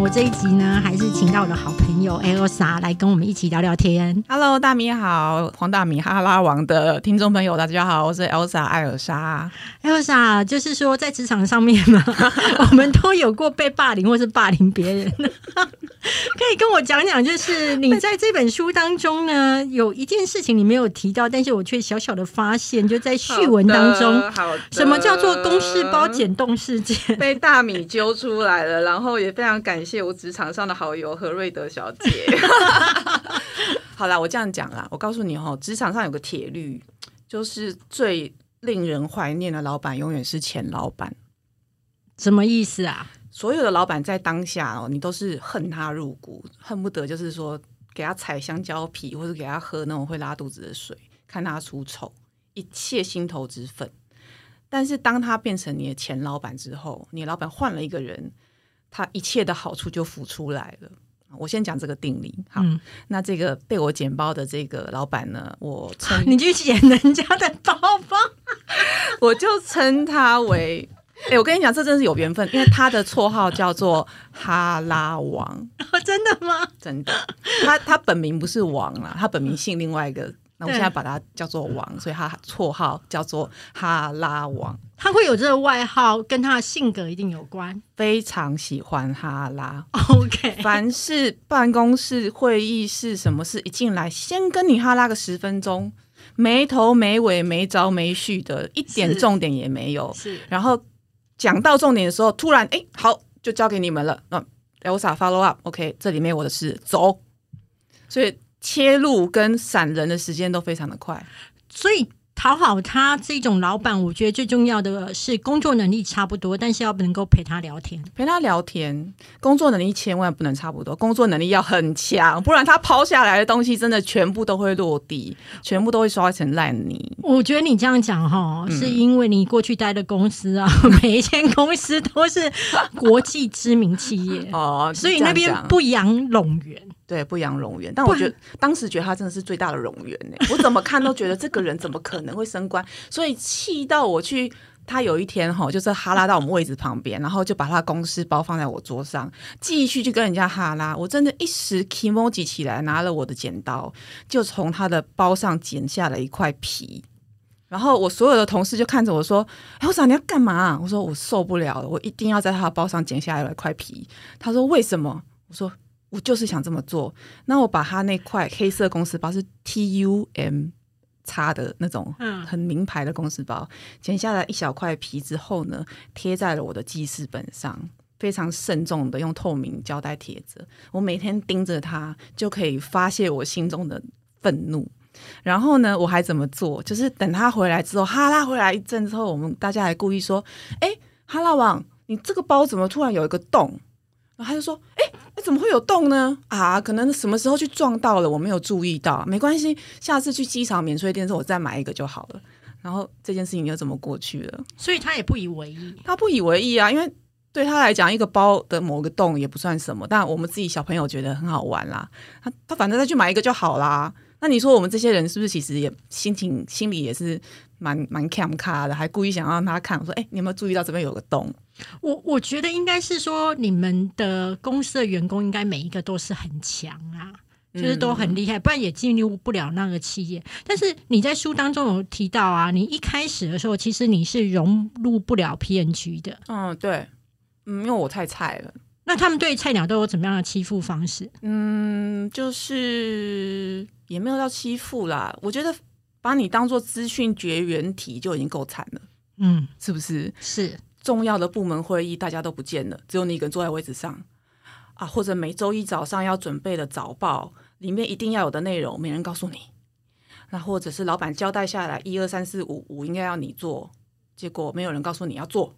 我这一集呢，还是请到我的好朋友 Elsa 来跟我们一起聊聊天。Hello，大米好，黄大米哈拉王的听众朋友，大家好，我是 Elsa 艾尔莎。Elsa 就是说，在职场上面嘛，我们都有过被霸凌或是霸凌别人。可以跟我讲讲，就是你在这本书当中呢，有一件事情你没有提到，但是我却小小的发现，就在序文当中，什么叫做公事包减动事件？被大米揪出来了，然后也非常感谢我职场上的好友何瑞德小姐。好啦，我这样讲啦，我告诉你哦，职场上有个铁律，就是最令人怀念的老板永远是前老板。什么意思啊？所有的老板在当下哦，你都是恨他入骨，恨不得就是说给他踩香蕉皮，或者给他喝那种会拉肚子的水，看他出丑，一切心头之愤。但是当他变成你的前老板之后，你老板换了一个人，他一切的好处就浮出来了。我先讲这个定理，好，嗯那这个被我剪包的这个老板呢，我称 你去捡人家的包包，我就称他为，哎、我跟你讲，这真是有缘分，因为他的绰号叫做哈拉王，真的吗？真的，他他本名不是王啦，他本名姓另外一个，那我现在把他叫做王，所以他绰号叫做哈拉王，他会有这个外号，跟他的性格一定有关。非常喜欢哈拉。OK，凡是办公室、会议室，什么事一进来，先跟你哈拉个十分钟，没头没尾、没着没续的，一点重点也没有。是然后讲到重点的时候，突然哎，好，就交给你们了。那 Elsa follow up，OK，、这里面我的事，走。所以切入跟闪人的时间都非常的快。所以讨好他这种老板，我觉得最重要的是工作能力差不多，但是要能够陪他聊天。陪他聊天，工作能力千万不能差不多，工作能力要很强，不然他抛下来的东西真的全部都会落地，全部都会刷成烂泥。我觉得你这样讲哈，嗯是因为你过去待的公司啊，每一间公司都是国际知名企业，哦，所以那边不养拢源。对不养龙源，但我觉得当时觉得他真的是最大的龙源呢。我怎么看都觉得这个人怎么可能会升官，所以气到我去。他有一天哈，就是哈拉到我们位置旁边，然后就把他公司包放在我桌上，继续去跟人家哈拉。我真的一时 k i m i 起来，拿了我的剪刀，就从他的包上剪下了一块皮。然后我所有的同事就看着我说：“哎，我说你要干嘛、我说：“我受不了了，我一定要在他的包上剪下来一块皮。”他说：“为什么？”我说：“我就是想这么做。”那我把他那块黑色公司包是 T U M 叉的那种嗯很名牌的公司包，剪下来一小块皮之后呢，贴在了我的记事本上。非常慎重的用透明胶带贴着，我每天盯着它，就可以发泄我心中的愤怒。然后呢，我还怎么做？就是等他回来之后，哈拉回来一阵之后，我们大家还故意说：“哎，哈拉王，你这个包怎么突然有一个洞？”然后他就说：“哎，那怎么会有洞呢？啊，可能什么时候去撞到了，我没有注意到。没关系，下次去机场免税店的时候我再买一个就好了。”然后这件事情就这么过去了。所以他也不以为意。他不以为意啊，因为对他来讲，一个包的某个洞也不算什么，但我们自己小朋友觉得很好玩啦。他他反正再去买一个就好啦。那你说我们这些人是不是其实也心情心里也是蛮蛮 cam 卡的，还故意想让他看，我说：“哎、你有没有注意到这边有个洞我我觉得应该是说，你们的公司的员工应该每一个都是很强啊，就是都很厉害，不然也进入不了那个企业。但是你在书当中有提到啊，你一开始的时候，其实你是融入不了 PNG 的。？”嗯，对，嗯，因为我太菜了。那他们对菜鸟都有怎么样的欺负方式？嗯，就是也没有到欺负啦。我觉得把你当做资讯绝缘体就已经够惨了，嗯，是不是？是重要的部门会议大家都不见了，只有你一个人坐在位置上啊，或者每周一早上要准备的早报里面一定要有的内容，没人告诉你。那或者是老板交代下来一二三四五五应该要你做，结果没有人告诉你要做，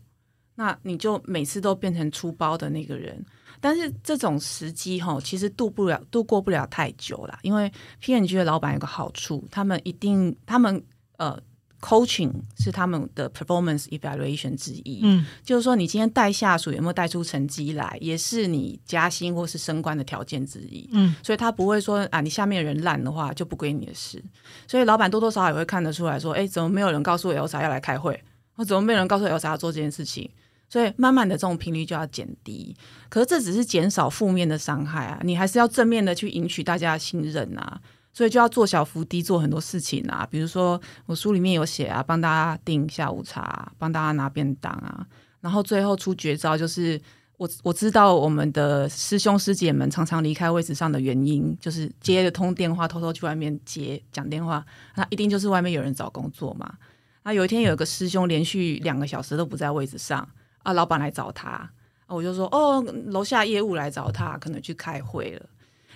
那你就每次都变成出包的那个人。但是这种时机哈，其实度不了、度过不了太久啦，因为 P N G 的老板有个好处，他们一定他们呃 coaching 是他们的 performance evaluation 之一，嗯，就是说你今天带下属有没有带出成绩来，也是你加薪或是升官的条件之一。嗯，所以他不会说啊，你下面人烂的话就不归你的事。所以老板多多少少也会看得出来说，哎，怎么没有人告诉 Elsa 要来开会？或怎么没有人告诉 Elsa 要做这件事情？所以慢慢的这种频率就要减低。可是这只是减少负面的伤害啊，你还是要正面的去赢取大家的信任啊。所以就要做小伏低，做很多事情啊，比如说我书里面有写啊，帮大家订下午茶，帮大家拿便当啊，然后最后出绝招就是。我我知道我们的师兄师姐们常常离开位置上的原因，就是接了通电话，偷偷去外面接讲电话，那一定就是外面有人找工作嘛。那有一天有一个师兄连续两个小时都不在位置上，啊，老板来找他，我就说哦，楼下业务来找他，可能去开会了。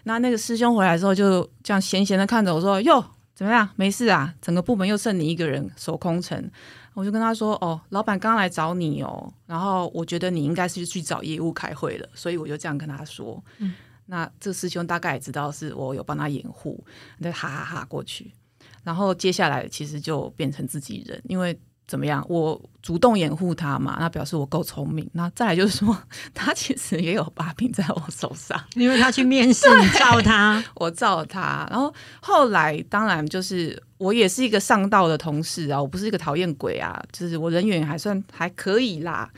那那个师兄回来之后，就这样闲闲的看着我说，哟，怎么样？没事啊，整个部门又剩你一个人守空城。我就跟他说：“哦，老板刚来找你哦，然后我觉得你应该是去找业务开会了，所以我就这样跟他说。嗯那这师兄大概也知道是我有帮他掩护，那哈哈哈过去。然后接下来其实就变成自己人，因为。”怎么样？我主动掩护他嘛，那表示我够聪明。那再来就是说，他其实也有把柄在我手上，因为他去面试，你照他，我照他。然后后来当然就是我也是一个上道的同事啊，我不是一个讨厌鬼啊，就是我人缘还算还可以啦。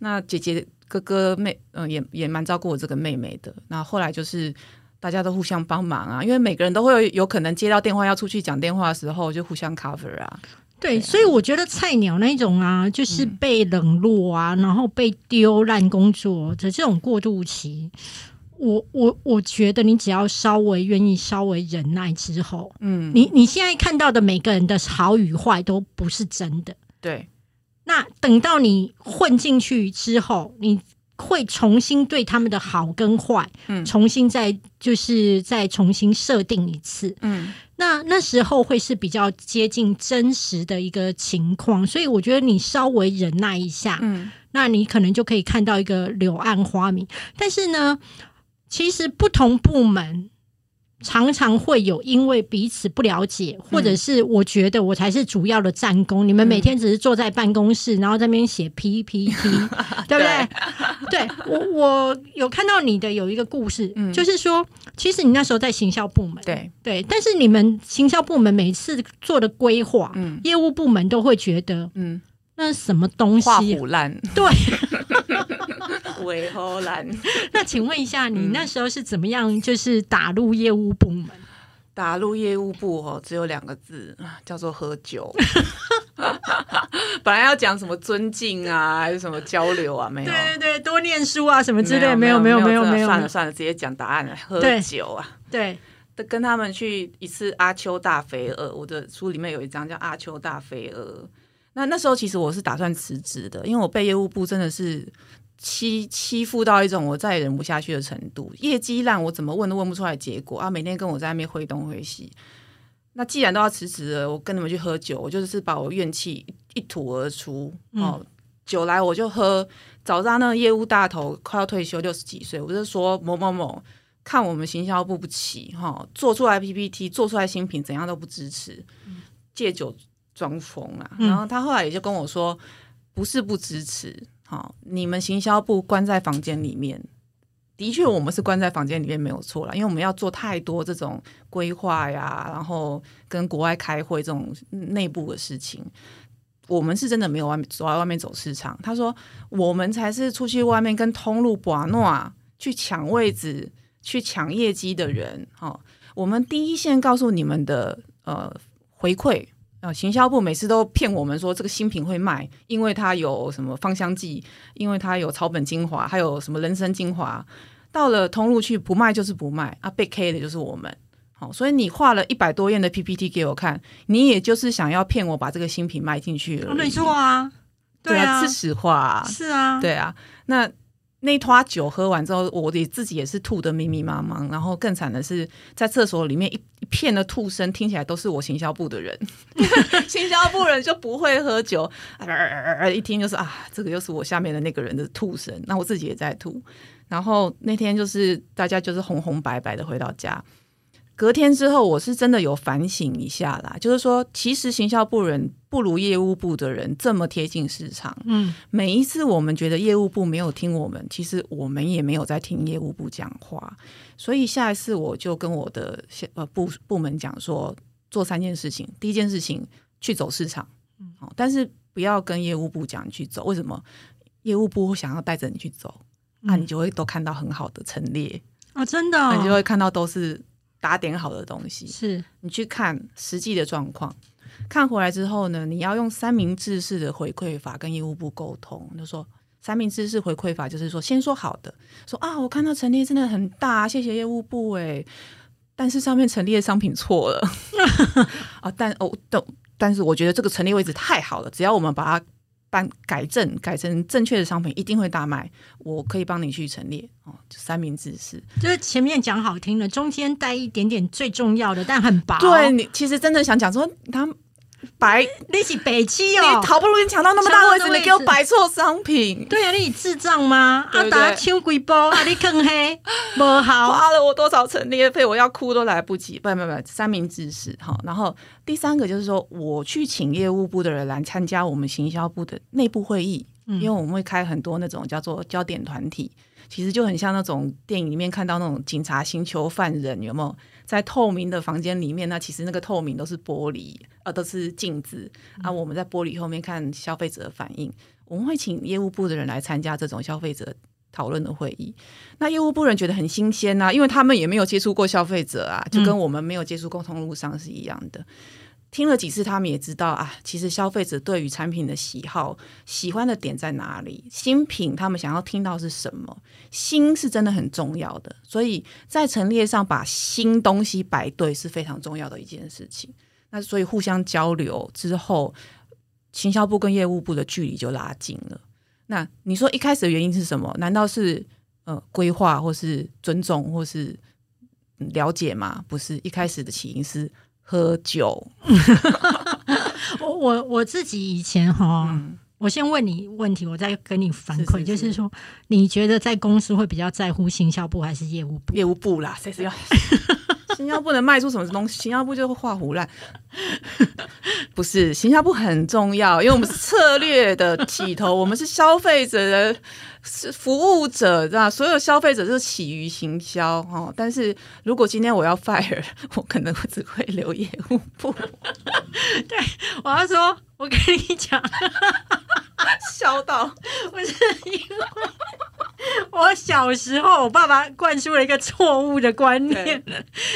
那姐姐、哥哥、妹，嗯，也也蛮照顾我这个妹妹的。那后来就是大家都互相帮忙啊，因为每个人都会有可能接到电话要出去讲电话的时候，就互相 cover 啊。对，所以我觉得菜鸟那种啊，就是被冷落啊，然后被丢烂工作的这种过渡期，我我我觉得你只要稍微愿意稍微忍耐之后，嗯，你你现在看到的每个人的好与坏都不是真的，对。那等到你混进去之后，你。会重新对他们的好跟坏，嗯，重新再就是再重新设定一次，嗯，那那时候会是比较接近真实的一个情况，所以我觉得你稍微忍耐一下，嗯，那你可能就可以看到一个柳暗花明。但是呢，其实不同部门。常常会有因为彼此不了解，或者是我觉得我才是主要的战功，你们每天只是坐在办公室，然后在那边写 PPT，对不对？对。我我有看到你的有一个故事，就是说，其实你那时候在行销部门，对。对，但是你们行销部门每次做的规划，嗯，业务部门都会觉得，嗯，那什么东西？画虎烂，对。为何烂？那请问一下，你那时候是怎么样？就是打入业务部门？打入业务部哦，只有两个字，叫做喝酒。本来要讲什么尊敬啊，还是什么交流啊？没有。对对对，多念书啊，什么之类，没有没有没有没有。算了算了，直接讲答案了。喝酒啊，对，跟他们去一次阿丘大肥鹅。我的书里面有一章叫阿丘大肥鹅。那那时候其实我是打算辞职的，因为我被业务部真的是。欺欺负到一种我再也忍不下去的程度，业绩烂，我怎么问都问不出来结果啊！每天跟我在那边挥东挥西。那既然都要辞职了，我跟你们去喝酒，我就是把我怨气一吐而出。哦，酒来我就喝。早上那个业务大头快要退休，六十几岁，我就说某某某，看我们行销部不起哈，做出来 PPT，做出来新品，怎样都不支持，借酒装疯啊！然后他后来也就跟我说，不是不支持。好，你们行销部关在房间里面，的确，我们是关在房间里面没有错了，因为我们要做太多这种规划呀，然后跟国外开会这种内部的事情，我们是真的没有外面走在外面走市场。他说，我们才是出去外面跟通路把诺去抢位置、去抢业绩的人。哈，我们第一线告诉你们的呃回馈。啊，行销部每次都骗我们说这个新品会卖，因为它有什么芳香剂，因为它有草本精华，还有什么人参精华。到了通路去不卖就是不卖啊，被 K 的就是我们。好，所以你画了一百多页的 PPT 给我看，你也就是想要骗我把这个新品卖进去了。没错啊，对啊，是实话。是啊，对啊，那。那坨酒喝完之后，我的自己也是吐的迷迷茫茫。然后更惨的是，在厕所里面一一片的吐声，听起来都是我行销部的人。行销部人就不会喝酒，一听就是啊，这个又是我下面的那个人的吐声。那我自己也在吐。然后那天就是大家就是红红白白的回到家。隔天之后，我是真的有反省一下啦，就是说，其实行销部人不如业务部的人这么贴近市场。嗯，每一次我们觉得业务部没有听我们，其实我们也没有在听业务部讲话。所以下一次我就跟我的呃部部门讲说，做三件事情。第一件事情去走市场，嗯，但是不要跟业务部讲去走，为什么？业务部想要带着你去走，那你就会都看到很好的陈列啊，真的，你就会看到都是打点好的东西。是。你去看实际的状况，看回来之后呢，你要用三明治式的回馈法跟业务部沟通，就说三明治式回馈法就是说，先说好的，说啊，我看到陈列真的很大，谢谢业务部哎，但是上面陈列的商品错了。啊，但哦，但但是我觉得这个陈列位置太好了，只要我们把它。办改正改成正确的商品一定会大卖，我可以帮你去陈列哦，三明治是，就是前面讲好听的，中间带一点点最重要的，但很薄。对你其实真的想讲说他。白，你是北七哦，你好不容易抢到那么大的位置，你给我摆错商品。对啊，你智障吗？啊，打抢几包，啊，你更黑，不好，花了我多少陈列费，我要哭都来不及。不不不，三明治是哈。然后第三个就是说，我去请业务部的人来参加我们行销部的内部会议，因为我们会开很多那种叫做焦点团体。其实就很像那种电影里面看到那种警察星球犯人，有没有在透明的房间里面？那其实那个透明都是玻璃，呃，都是镜子啊。我们在玻璃后面看消费者的反应。我们会请业务部的人来参加这种消费者讨论的会议。那业务部人觉得很新鲜呐，因为他们也没有接触过消费者啊，就跟我们没有接触沟通路上是一样的。听了几次，他们也知道啊，其实消费者对于产品的喜好、喜欢的点在哪里，新品他们想要听到是什么，新是真的很重要的。所以在陈列上把新东西摆对是非常重要的一件事情。那所以互相交流之后，行销部跟业务部的距离就拉近了。那你说一开始的原因是什么？难道是呃规划，或是尊重，或是了解吗？不是，一开始的起因是。喝酒，我我我自己以前哈，我先问你问题，我再跟你反馈，就是说，你觉得在公司会比较在乎行销部还是业务部？业务部啦，谁是要行销部能卖出什么东西？行销部就会画胡烂，不是行销部很重要，因为我们是策略的起头，我们是消费者的。是服务者，对吧？所有消费者是起于行销哦。但是如果今天我要 fire，我可能只会留业务部。对，我要说，我跟你讲，笑到。不是因为。我小时候，我爸爸灌输了一个错误的观念，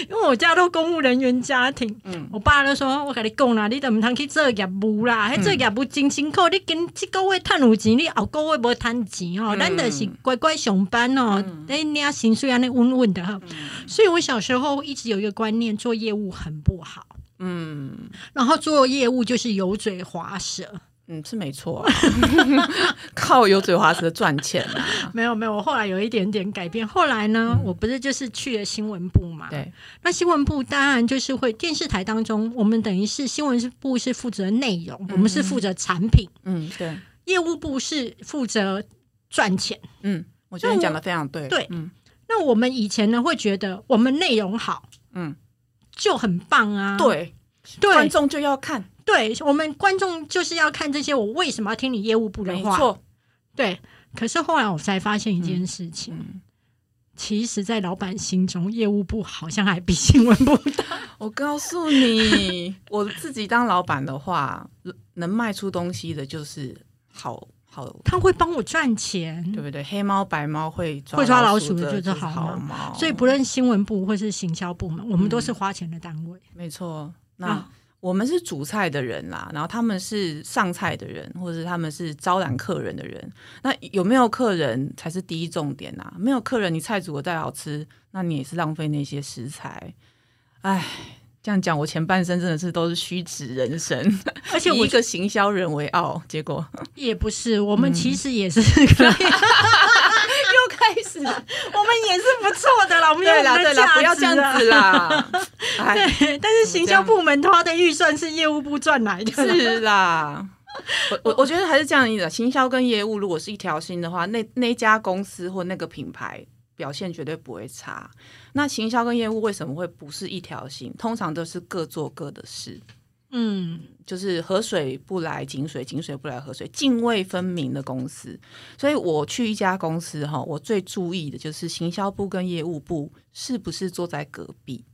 因为我家都公务人员家庭，我爸就说：“我跟你讲啦，你都唔通去做业务啦，做业务真辛苦，你今这个月赚有钱，你后个月无赚钱哦，咱就是乖乖上班哦，哎，你要薪水安尼稳稳的哈。”所以，我小时候一直有一个观念，做业务很不好，嗯，然后做业务就是油嘴滑舌。嗯，是没错，靠油嘴滑舌赚钱啊！没有没有，我后来有一点点改变。后来呢，我不是就是去了新闻部嘛？对。那新闻部当然就是会电视台当中，我们等于是新闻部是负责内容，我们是负责产品。嗯，对。业务部是负责赚钱。嗯，我觉得你讲的非常对。对，嗯。那我们以前呢，会觉得我们内容好，嗯，就很棒啊。对，观众就要看。对我们观众就是要看这些，我为什么要听你业务部的话？没错，对。可是后来我才发现一件事情，其实，在老板心中，业务部好像还比新闻部大。我告诉你，我自己当老板的话，能卖出东西的就是好好，他会帮我赚钱，对不对？黑猫白猫会会抓老鼠的就是好猫。所以，不论新闻部或是行销部门，我们都是花钱的单位。没错，那。我们是煮菜的人啦，然后他们是上菜的人，或者他们是招揽客人的人。那有没有客人才是第一重点啊？没有客人，你菜煮的再好吃，那你也是浪费那些食材。哎，这样讲，我前半生真的是都是虚指人生，而且以一个行销人为傲，结果也不是，我们其实也是可以。开始，我们也是不错的啦。我们有啦，对啦，不要这样子啦。对，但是行销部门花的预算是业务部赚来的。是啦，我我我觉得还是这样子。行销跟业务如果是一条心的话，那那家公司或那个品牌表现绝对不会差。那行销跟业务为什么会不是一条心？通常都是各做各的事。嗯，就是河水不来井水，井水不来河水，泾渭分明的公司。所以我去一家公司哈，我最注意的就是行销部跟业务部是不是坐在隔壁。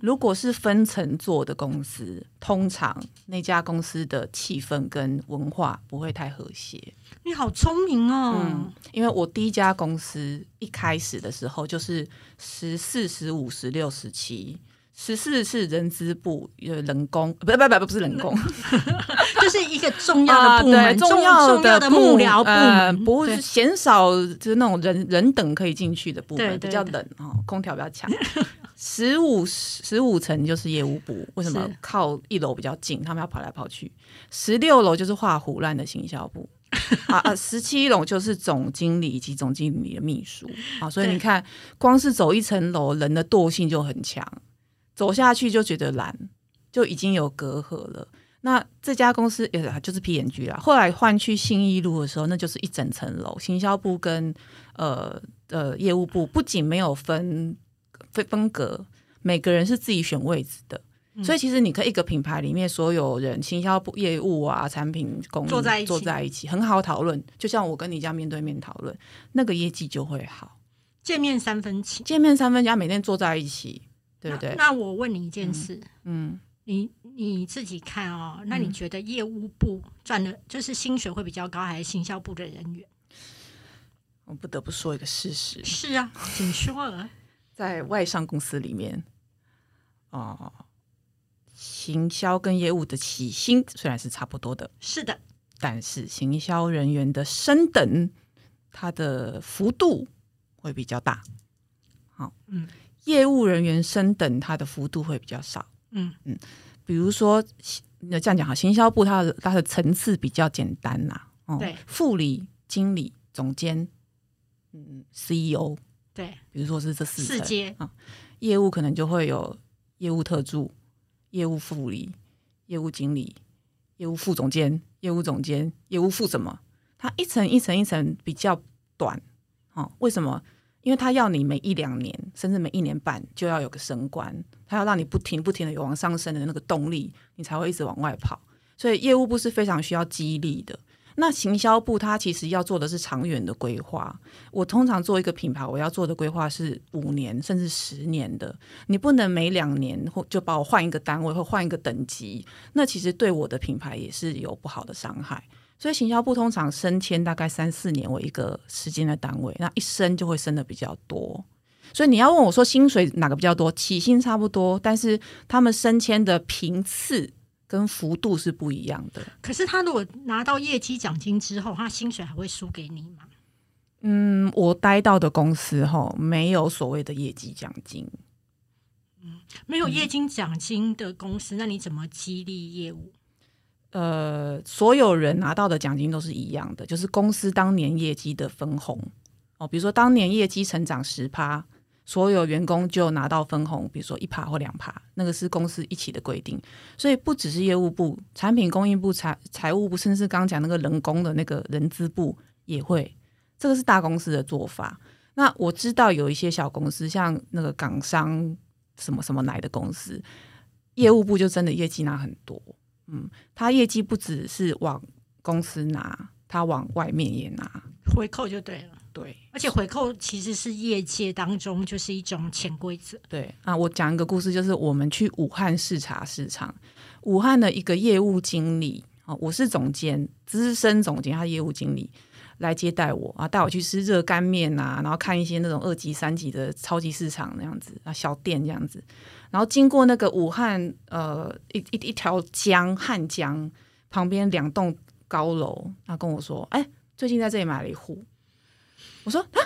如果是分层做的公司，通常那家公司的气氛跟文化不会太和谐。你好聪明哦！嗯，因为我第一家公司一开始的时候就是十四、十五、十六、十七，十四是人资部，有人工，不不不不是人工，就是一个重要的部门，重要的幕僚部门，不是嫌少，就是那种人人等可以进去的部门，比较冷哦，空调比较强。十五十五层就是业务部，为什么靠一楼比较近？他们要跑来跑去。十六楼就是画胡乱的行销部。啊啊！十七楼就是总经理以及总经理的秘书啊，所以你看，光是走一层楼，人的惰性就很强，走下去就觉得懒，就已经有隔阂了。那这家公司也就是 P N G 啦，后来换去信义路的时候，那就是一整层楼，行销部跟呃呃业务部不仅没有分分分隔，每个人是自己选位置的。所以其实你可以一个品牌里面所有人，行销部业务啊，产品供应坐在坐在一起，很好讨论。就像我跟你这样面对面讨论，那个业绩就会好。见面三分情，见面三分情，每天坐在一起，对不对？那我问你一件事，嗯，你你自己看哦，那你觉得业务部赚的，就是薪水会比较高，还是行销部的人员？我不得不说一个事实，是啊，请说。在外商公司里面，哦。行销跟业务的起薪虽然是差不多的，是的，但是行销人员的升等，它的幅度会比较大。好，嗯，业务人员升等，它的幅度会比较少。嗯嗯，比如说，那这样讲哈，行销部它的它的层次比较简单啦。哦，对，副理、经理、总监，嗯，CEO，对，比如说是这四四阶啊，业务可能就会有业务特助。业务副理、业务经理、业务副总监、业务总监、业务副什么？它一层一层一层比较短，哦，为什么？因为他要你每一两年，甚至每一年半就要有个升官，他要让你不停不停的有往上升的那个动力，你才会一直往外跑。所以业务部是非常需要激励的。那行销部它其实要做的是长远的规划。我通常做一个品牌，我要做的规划是五年甚至十年的。你不能每两年或就把我换一个单位或换一个等级，那其实对我的品牌也是有不好的伤害。所以行销部通常升迁大概三四年为一个时间的单位，那一升就会升的比较多。所以你要问我说薪水哪个比较多？起薪差不多，但是他们升迁的频次。跟幅度是不一样的。可是他如果拿到业绩奖金之后，他薪水还会输给你吗？嗯，我待到的公司哈，没有所谓的业绩奖金。嗯，没有业绩奖金的公司，那你怎么激励业务？呃，所有人拿到的奖金都是一样的，就是公司当年业绩的分红哦。比如说当年业绩成长十趴。所有员工就拿到分红，比如说一趴或两趴，那个是公司一起的规定。所以不只是业务部、产品供应部、财财务部，甚至刚讲那个人工的那个人资部也会。这个是大公司的做法。那我知道有一些小公司，像那个港商什么什么来的公司，业务部就真的业绩拿很多。嗯，他业绩不只是往公司拿，他往外面也拿，回扣就对了。对，而且回扣其实是业界当中就是一种潜规则。对啊，我讲一个故事，就是我们去武汉视察市场，武汉的一个业务经理啊，我是总监，资深总监，他业务经理来接待我啊，带我去吃热干面啊，然后看一些那种二级、三级的超级市场那样子啊，小店这样子，然后经过那个武汉呃一一一条江汉江旁边两栋高楼，他跟我说，哎，最近在这里买了一户。我说啊，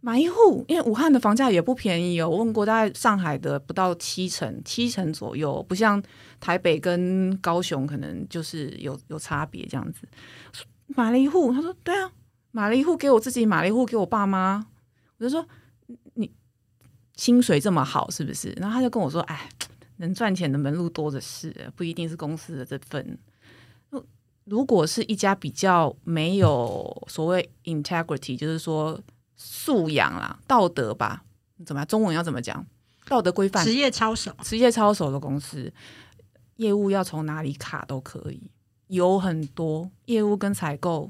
买一户，因为武汉的房价也不便宜哦。我问过，大概上海的不到七成，七成左右，不像台北跟高雄，可能就是有有差别这样子。买了一户，他说对啊，买了一户给我自己，买了一户给我爸妈。我就说你薪水这么好，是不是？然后他就跟我说，哎，能赚钱的门路多的是，不一定是公司的这份。如果是一家比较没有所谓 integrity，就是说素养啦、道德吧，怎么样？中文要怎么讲？道德规范、职业操守、职业操守的公司，业务要从哪里卡都可以，有很多业务跟采购、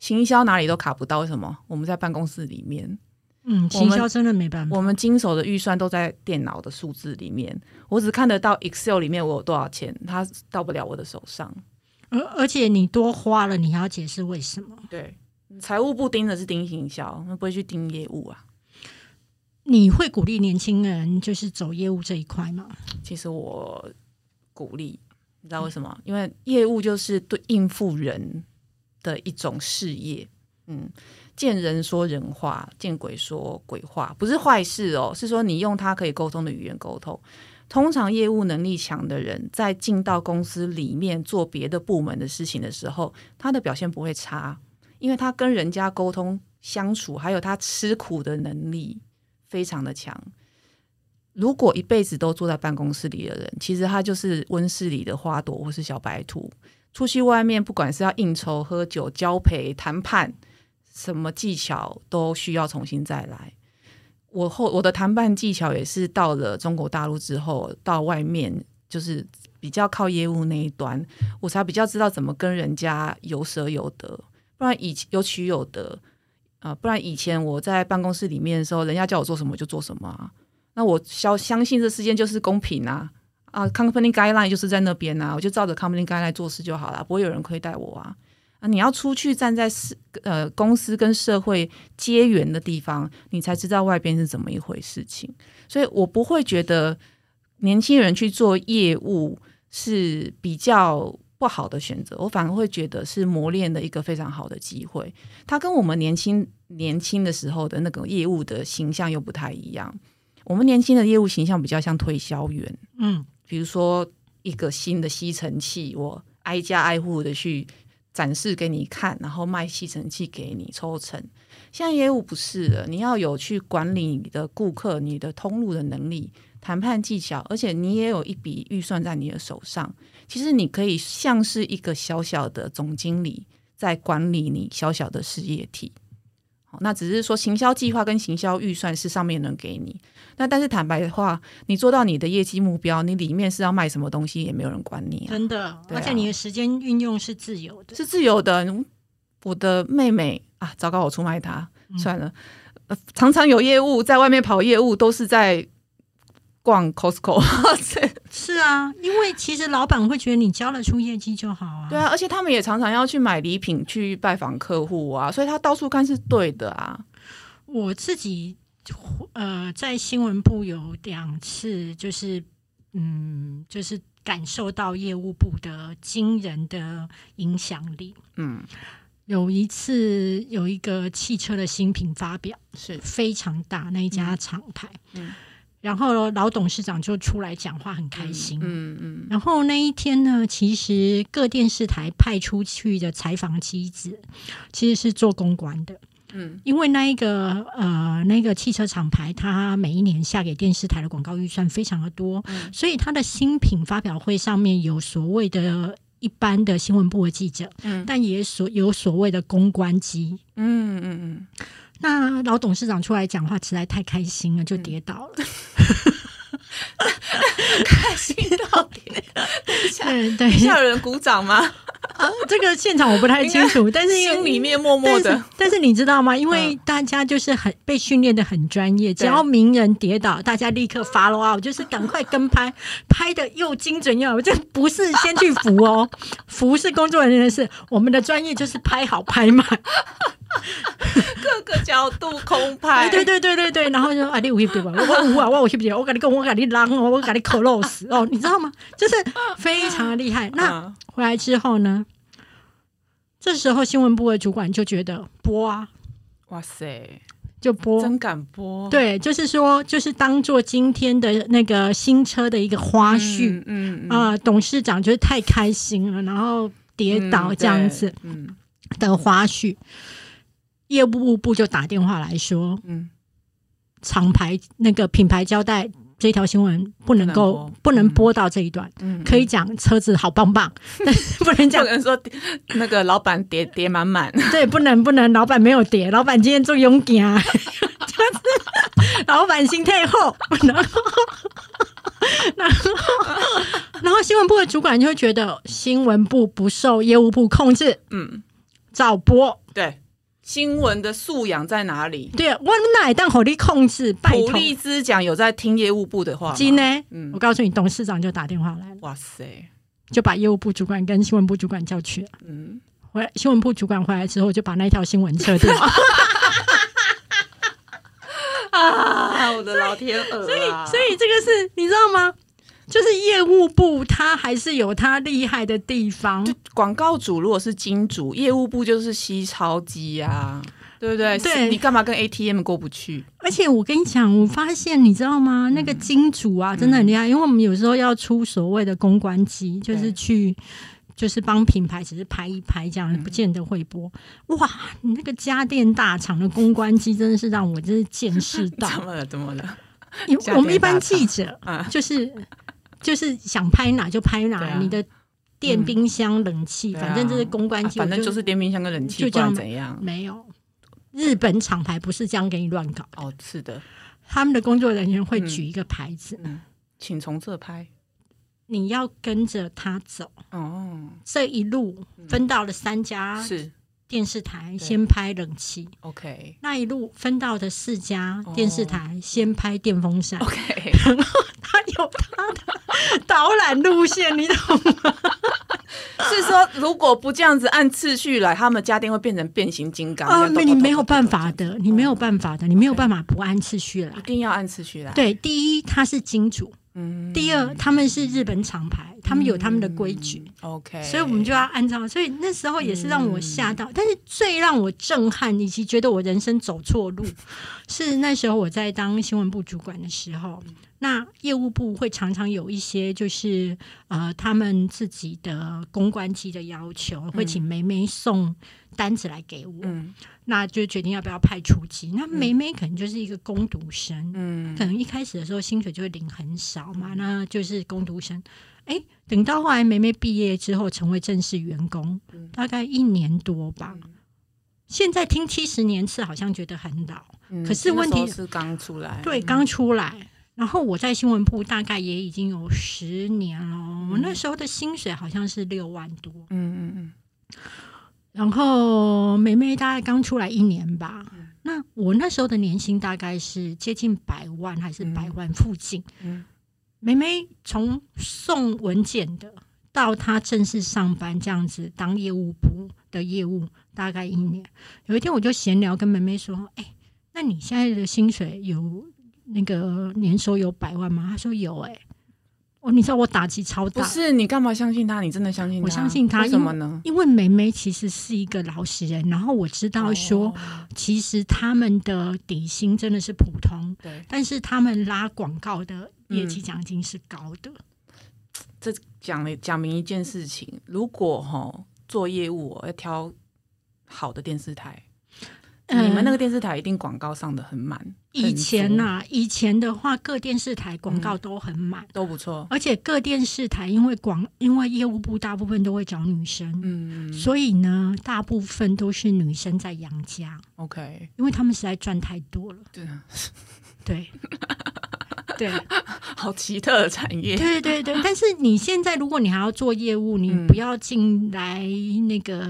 行销哪里都卡不到。为什么？我们在办公室里面，嗯，行销真的没办法。我们经手的预算都在电脑的数字里面，我只看得到 Excel 里面我有多少钱，它到不了我的手上。而而且你多花了，你还要解释为什么？对，财务部盯的是盯行销，那不会去盯业务啊。你会鼓励年轻人就是走业务这一块吗？其实我鼓励，你知道为什么？因为业务就是对应付人的一种事业。嗯，见人说人话，见鬼说鬼话，不是坏事哦。是说你用他可以沟通的语言沟通。通常业务能力强的人，在进到公司里面做别的部门的事情的时候，他的表现不会差，因为他跟人家沟通相处，还有他吃苦的能力。非常的强。如果一辈子都坐在办公室里的人，其实他就是温室里的花朵或是小白兔。出去外面，不管是要应酬、喝酒、交陪、谈判，什么技巧都需要重新再来。我后我的谈判技巧也是到了中国大陆之后，到外面就是比较靠业务那一端，我才比较知道怎么跟人家有舍有得，不然以有取有得。啊，不然以前我在办公室里面的时候，人家叫我做什么就做什么啊。那我相相信这世间就是公平啊啊，company guideline 就是在那边啊，我就照着 company guideline 做事就好了，不会有人亏待我啊。啊，你要出去站在社呃公司跟社会接缘的地方，你才知道外边是怎么一回事情。所以我不会觉得年轻人去做业务是比较。不好的选择，我反而会觉得是磨练的一个非常好的机会。他跟我们年轻年轻的时候的那个业务的形象又不太一样。我们年轻的业务形象比较像推销员，嗯，比如说一个新的吸尘器，我挨家挨户的去展示给你看，然后卖吸尘器给你抽成。现在业务不是了，你要有去管理你的顾客、你的通路的能力、谈判技巧，而且你也有一笔预算在你的手上。其实你可以像是一个小小的总经理，在管理你小小的事业体。好，那只是说行销计划跟行销预算是上面能给你。那但是坦白的话，你做到你的业绩目标，你里面是要卖什么东西，也没有人管你。真的，而且你的时间运用是自由的，是自由的。我的妹妹啊，糟糕，我出卖她算了。常常有业务在外面跑业务，都是在。逛 Costco，是啊，因为其实老板会觉得你交了出业绩就好啊。对啊，而且他们也常常要去买礼品，去拜访客户啊，所以他到处看是对的啊。我自己呃，在新闻部有两次，就是嗯，就是感受到业务部的惊人的影响力。嗯，有一次有一个汽车的新品发表，是非常大那一家厂牌。嗯。然后老董事长就出来讲话，很开心。嗯嗯。然后那一天呢，其实各电视台派出去的采访机子，其实是做公关的。嗯。因为那一个呃，那个汽车厂牌，它每一年下给电视台的广告预算非常的多，所以它的新品发表会上面有所谓的一般的新闻部的记者，嗯，但也所有所谓的公关机。嗯嗯嗯。那老董事长出来讲话实在太开心了，就跌倒了。开心到跌，对对，有人鼓掌吗？这个现场我不太清楚，但是心里面默默的。但是你知道吗？因为大家就是很被训练的很专业，只要名人跌倒，大家立刻 follow up，就是赶快跟拍，拍的又精准又好。这不是先去扶哦，扶是工作人员的事，我们的专业就是拍好拍满。各个角度空拍，对 对对对对，然后就啊，你有对吧？我无啊，我我去不我跟你讲，我跟你浪哦，我跟你口 漏死哦，你知道吗？就是非常的厉害。那回来之后呢？这时候新闻部的主管就觉得播啊，哇塞，就播，真敢播。对，就是说，就是当做今天的那个新车的一个花絮。嗯啊，董事长就是太开心了，然后跌倒这样子，嗯的花絮。业务部就打电话来说，嗯，厂牌那个品牌交代这条新闻不能够不能播。到这一段，嗯，可以讲车子好棒棒，但不能讲不能说 那个老板叠叠满满，对，不能不能，老板没有叠，老板今天做勇敢，就是老板心太厚，然后然后然后新闻部的主管就会觉得新闻部不受业务部控制，嗯，照播，对。新闻的素养在哪里？对啊，我哪当火力控制？拜普托，利兹奖有在听业务部的话吗？今呢？嗯我告诉你，董事长就打电话来了，哇塞，就把业务部主管跟新闻部主管叫去了。嗯，回来，新闻部主管回来之后，就把那条新闻撤掉。啊，我的老天鹅、啊！所以，所以这个是你知道吗？就是业务部，它还是有它厉害的地方。广告主如果是金主，业务部就是吸钞机呀，对不对？对你干嘛跟 ATM 过不去？而且我跟你讲，我发现你知道吗？那个金主啊，真的很厉害，因为我们有时候要出所谓的公关机，就是去。就是帮品牌只是拍一拍这样，不见得会播。哇，你那个家电大厂的公关机真的是让我真是见识 到。怎么了？怎么了？我们一般记者啊就是就是想拍哪就拍哪，啊你的电冰箱、冷气，反正这是公关机，反正就是电冰箱跟冷气，就这样怎样？没有。日本厂牌不是这样给你乱搞，哦，是的，他们的工作人员会举一个牌子，嗯，请从这拍。你要跟着他走。哦，这一路分到了三家是电视台，先拍冷气；OK 那一路分到的四家哦电视台，先拍电风扇。OK，然后他有他的导览路线，你懂吗？是说如果不这样子按次序来，他们家电会变成变形金刚。啊，这样你没有办法的，你没有办法的，你没有办法不按次序来一。定要按次序来。，对，第一他是金主，嗯第二他们是日本厂牌，他们有他们的规矩。OK，所以我们就要按照，所以那时候也是让我吓嗯到。但是最让我震撼以及觉得我人生走错路，是那时候我在当新闻部主管的时候，嗯那业务部会常常有一些就是呃他们自己的公关机的要求，会请梅梅送单子来给我，嗯那就决定要不要派出机。那梅梅可能就是一个攻读生，嗯可能一开始的时候薪水就会领很少嘛，那就是攻读生。哎，等到后来梅梅毕业之后成为正式员工，嗯大概一年多吧。现在听七十年次好像觉得很老，嗯可是问题是刚出来，对，刚出来。然后我在新闻部大概也已经有十年了，我那时候的薪水好像是六万多，嗯嗯然后梅梅大概刚出来一年吧。那我那时候的年薪大概是接近百万，还是百万附近。嗯梅梅从送文件的到她正式上班这样子当业务部的业务，大概一年。有一天我就闲聊跟梅梅说：“哎、那你现在的薪水有那个年收有百万吗？”她说有、哎，哦，你知道我打击超大不大，是你干嘛相信他？你真的相信他？我相信他为什么呢？因为梅梅其实是一个老实人，然后我知道说，哦其实他们的底薪真的是普通，对，但是他们拉广告的业绩奖金是高的。这讲了讲明一件事情：如果哈做业务哦要挑好的电视台，呃。你们那个电视台一定广告上的很满。以前呐、呐、以前的话，各电视台广告都很满，都不错。而且各电视台因为广，因为业务部大部分都会找女生，嗯。所以呢，大部分都是女生在养家，，OK，因为他们实在赚太多了。对，对，对，好奇特的产业。对对对。但是你现在，如果你还要做业务，你嗯不要进来那个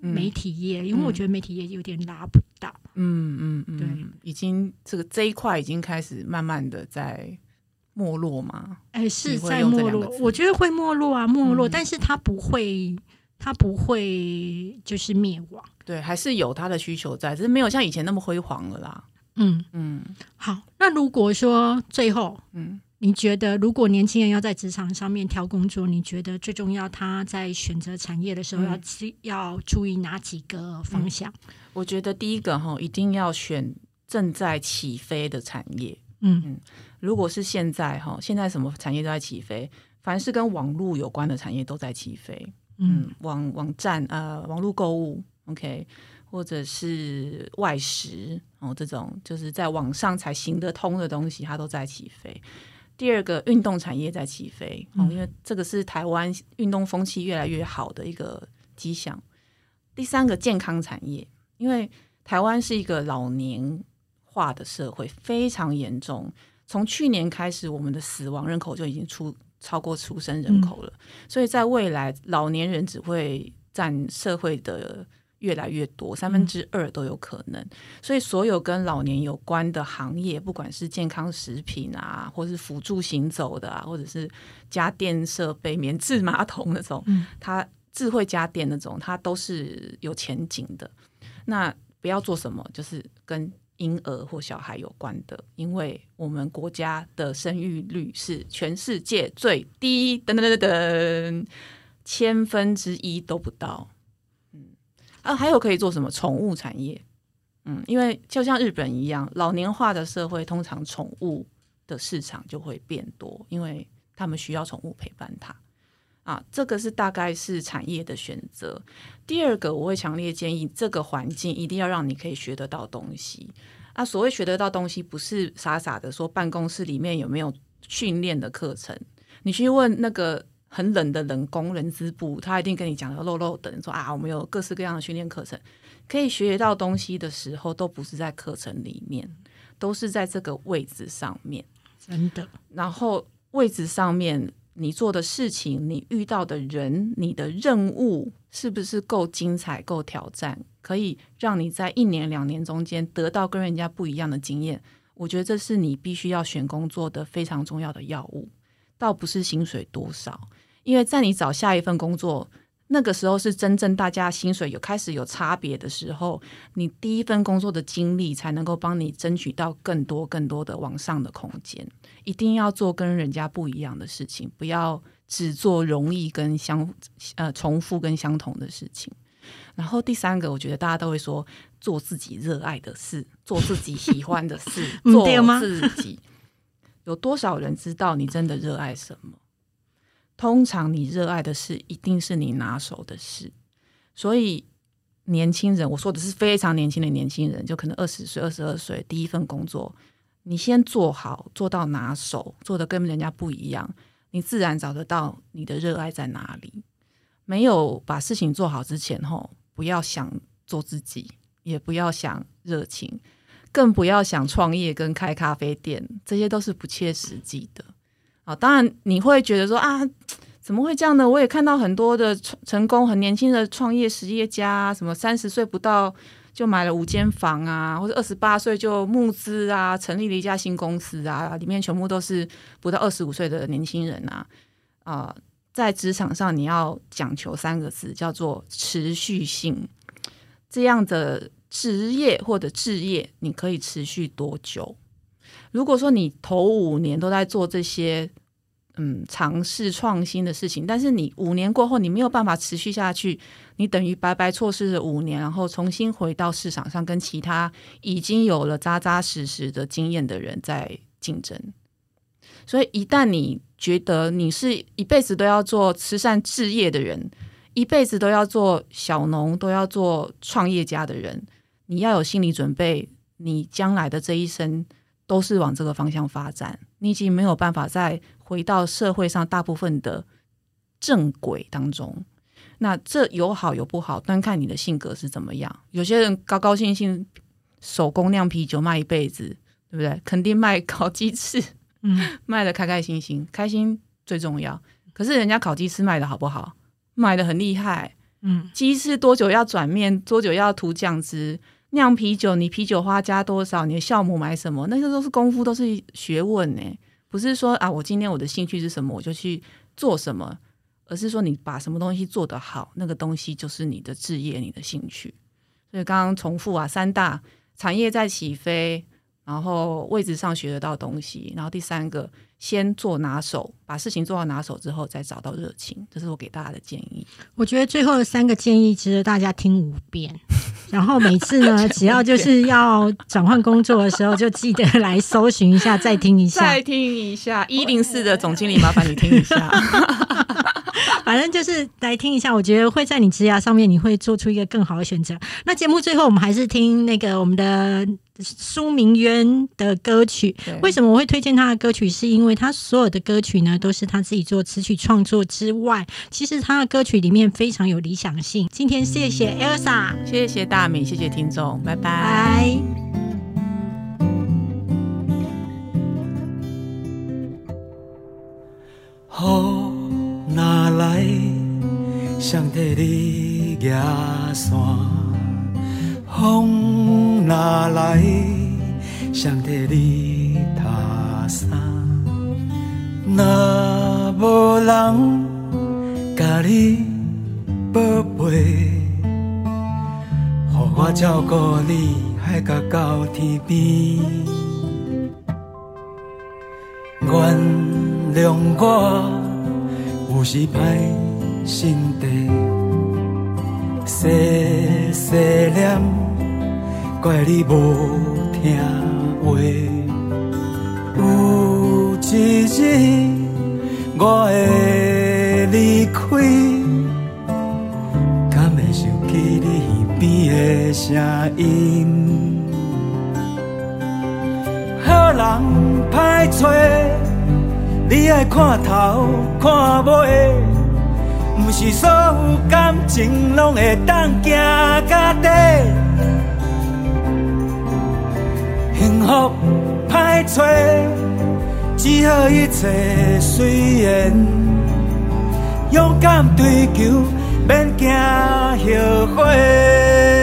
媒体业，因为我觉得媒体业有点拉不到。嗯嗯嗯，对，已经这个这一块已经开始慢慢的在没落吗。哎，是在没落我觉得会没落啊，没落，嗯但是它不会，它不会就是灭亡。对，还是有它的需求在，只是没有像以前那么辉煌了啦。嗯，嗯。好，那如果说最后嗯，你觉得，如果年轻人要在职场上面挑工作，你觉得最重要，他在选择产业的时候嗯。要记、要注意哪几个方向？我觉得第一个哈，一定要选正在起飞的产业。嗯。如果是现在哈，现在什么产业都在起飞，凡是跟网络有关的产业都在起飞。嗯。嗯，网网站呃，网络购物，OK，或者是外食哦，这种就是在网上才行得通的东西，它都在起飞。第二个，运动产业在起飞哦，因为这个是台湾运动风气越来越好的一个迹象。第三个，健康产业，因为台湾是一个老年化的社会，非常严重。从去年开始，我们的死亡人口就已经出超过出生人口了，所以在未来，老年人只会占社会的越来越多，三分之二都有可能。所以，所有跟老年有关的行业，不管是健康食品啊，或是辅助行走的啊，或者是家电设备、免治马桶那种，它智慧家电那种，它都是有前景的。那不要做什么，就是跟婴儿或小孩有关的，因为我们国家的生育率是全世界最低，等等等等，千分之一都不到。啊，还有可以做什么宠物产业？嗯，因为就像日本一样，老年化的社会，通常宠物的市场就会变多，因为他们需要宠物陪伴它。啊，这个是大概是产业的选择。第二个，我会强烈建议这个环境一定要让你可以学得到东西。啊，所谓学得到东西，不是傻傻的说办公室里面有没有训练的课程，你去问那个。很冷的冷工人资部，他一定跟你讲的漏漏等，说啊，我们有各式各样的训练课程，可以学到东西的时候，都不是在课程里面，都是在这个位置上面，真的。然后位置上面，你做的事情，你遇到的人，你的任务是不是够精彩、够挑战，可以让你在一年、两年中间得到跟人家不一样的经验？我觉得这是你必须要选工作的非常重要的要务，倒不是薪水多少。因为在你找下一份工作那个时候，是真正大家薪水有开始有差别的时候，你第一份工作的经历才能够帮你争取到更多更多的往上的空间。一定要做跟人家不一样的事情，不要只做容易跟相呃重复跟相同的事情。然后第三个，我觉得大家都会说做自己热爱的事，做自己喜欢的事，做自己。有多少人知道你真的热爱什么？通常你热爱的事，一定是你拿手的事。所以年轻人，我说的是非常年轻的年轻人，就可能二十岁、二十二岁，第一份工作，你先做好，做到拿手，做的跟人家不一样，你自然找得到你的热爱在哪里。没有把事情做好之前，吼，不要想做自己，也不要想热情，更不要想创业跟开咖啡店，这些都是不切实际的。啊，当然你会觉得说啊，怎么会这样呢？我也看到很多的成功、很年轻的创业实业家，什么三十岁不到就买了五间房啊，或者二十八岁就募资啊，成立了一家新公司啊，里面全部都是不到二十五岁的年轻人啊。啊，在职场上你要讲求三个字，叫做持续性。这样的职业或者置业，你可以持续多久？如果说你头五年都在做这些，嗯，尝试创新的事情，但是你五年过后你没有办法持续下去，你等于白白错失了五年，然后重新回到市场上跟其他已经有了扎扎实实的经验的人在竞争。所以一旦你觉得你是一辈子都要做慈善置业的人，一辈子都要做小农，都要做创业家的人，你要有心理准备，你将来的这一生。都是往这个方向发展，你已经没有办法再回到社会上大部分的正轨当中。那这有好有不好，端看你的性格是怎么样。有些人高高兴兴手工酿啤酒卖一辈子，对不对？肯定卖烤鸡翅，嗯，卖的开开心心，开心最重要。可是人家烤鸡翅卖的好不好？卖的很厉害，嗯，鸡翅多久要转面？多久要涂酱汁？酿啤酒，你啤酒花加多少？你的酵母买什么？那些都是功夫，都是学问呢。不是说啊，我今天我的兴趣是什么，我就去做什么，而是说你把什么东西做得好，那个东西就是你的职业，你的兴趣。所以刚刚重复啊，三大产业在起飞。然后位置上学得到东西，然后第三个先做拿手，把事情做到拿手之后，再找到热情，这是我给大家的建议。我觉得最后的三个建议值得大家听五遍，然后每次呢，只要就是要转换工作的时候，就记得来搜寻一下，再听一下，再听一下一零四的总经理，麻烦你听一下。反正就是来听一下，我觉得会在你职涯上面，你会做出一个更好的选择。那节目最后，我们还是听那个我们的苏明渊的歌曲。为什么我会推荐他的歌曲？是因为他所有的歌曲呢，都是他自己做词曲创作之外，其实他的歌曲里面非常有理想性。今天谢谢 Elsa，谢谢大米，谢谢听众，拜拜。好。哪来，想替你举伞？风若来，谁替你打伞？若无人甲你宝贝，予我照顾你，海角到天边。原谅我有时歹心地，细细念，怪你无听话。有一日我会离开，敢会想起你边的声音？好人歹找，你爱看头看尾，不是所有感情拢会当行到底。幸福歹找，只好一切随缘，勇敢追求，免惊后悔。